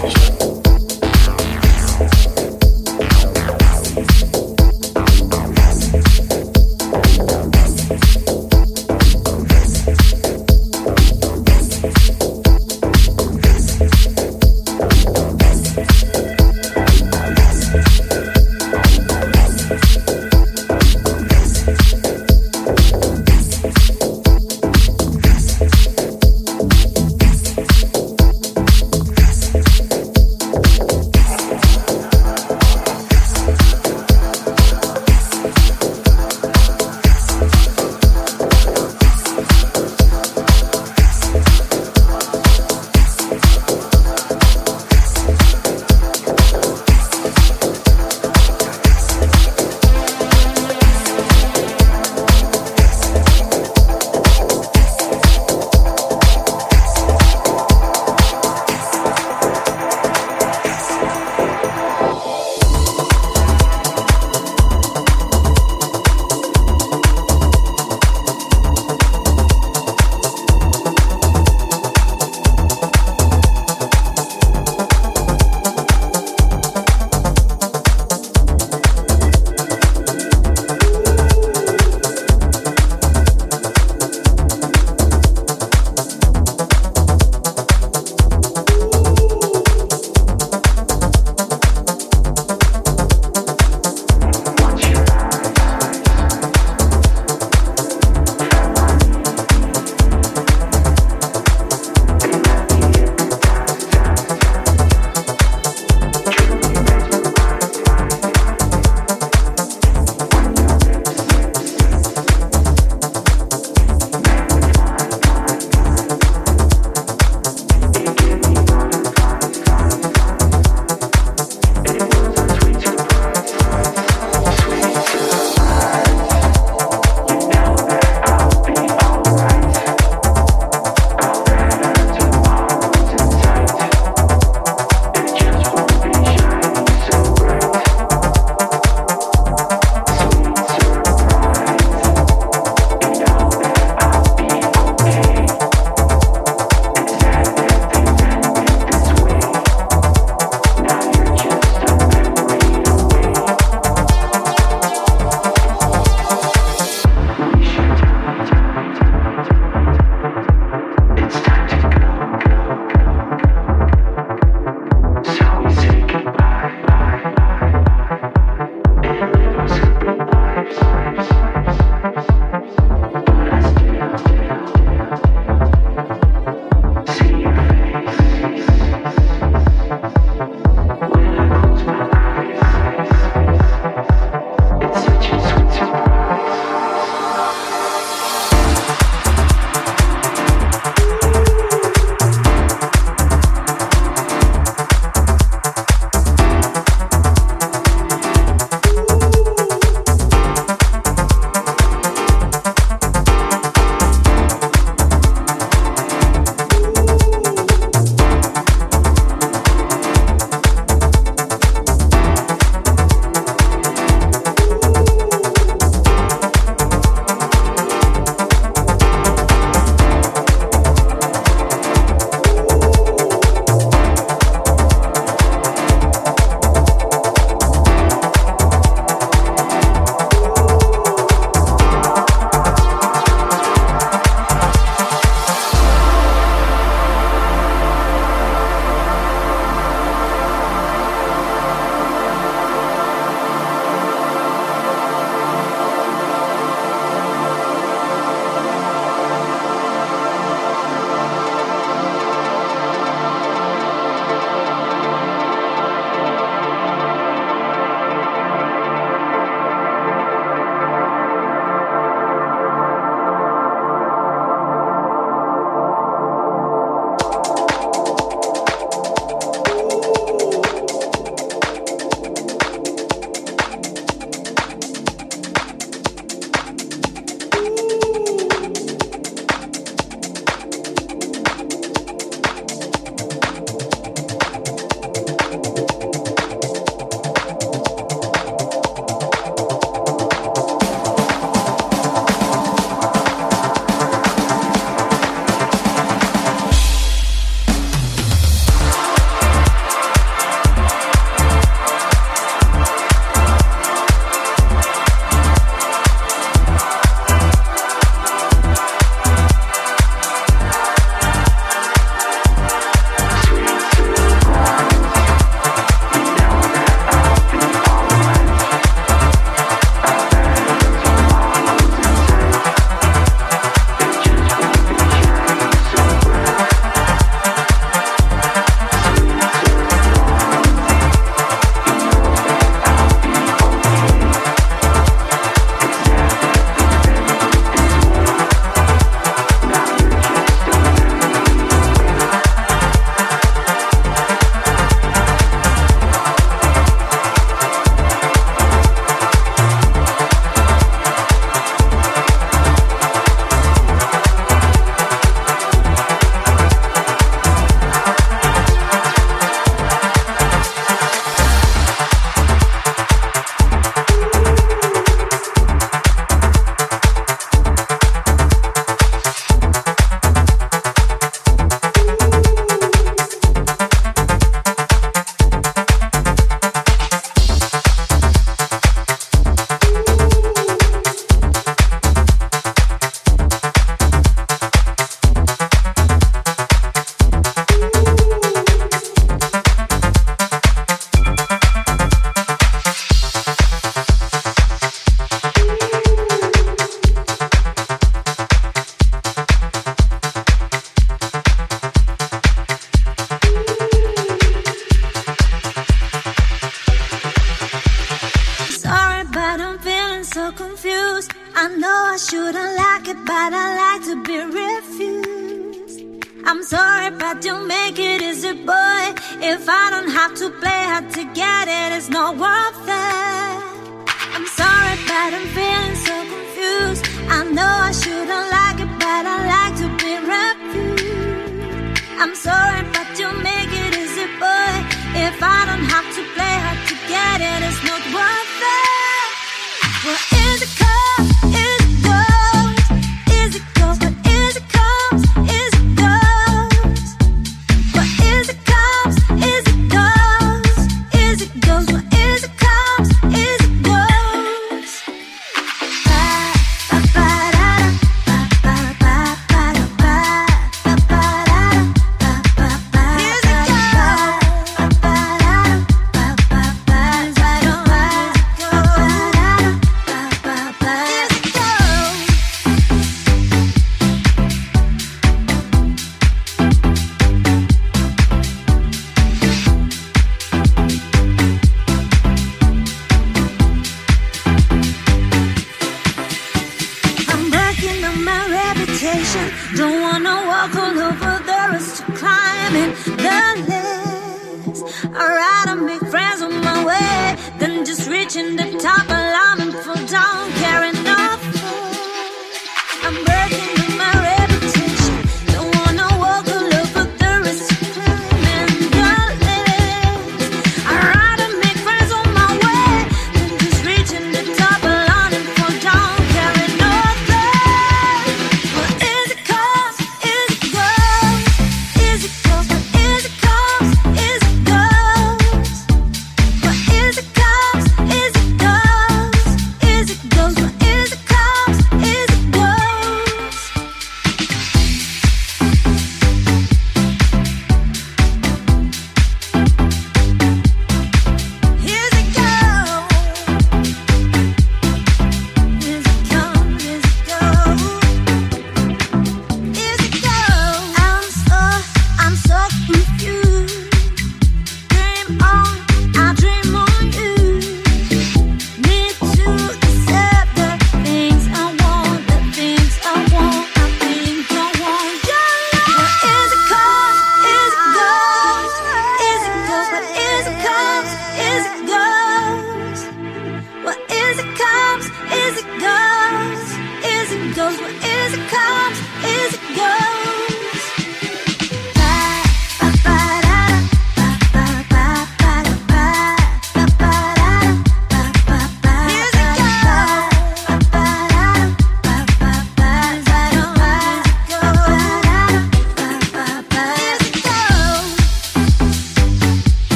Sensation.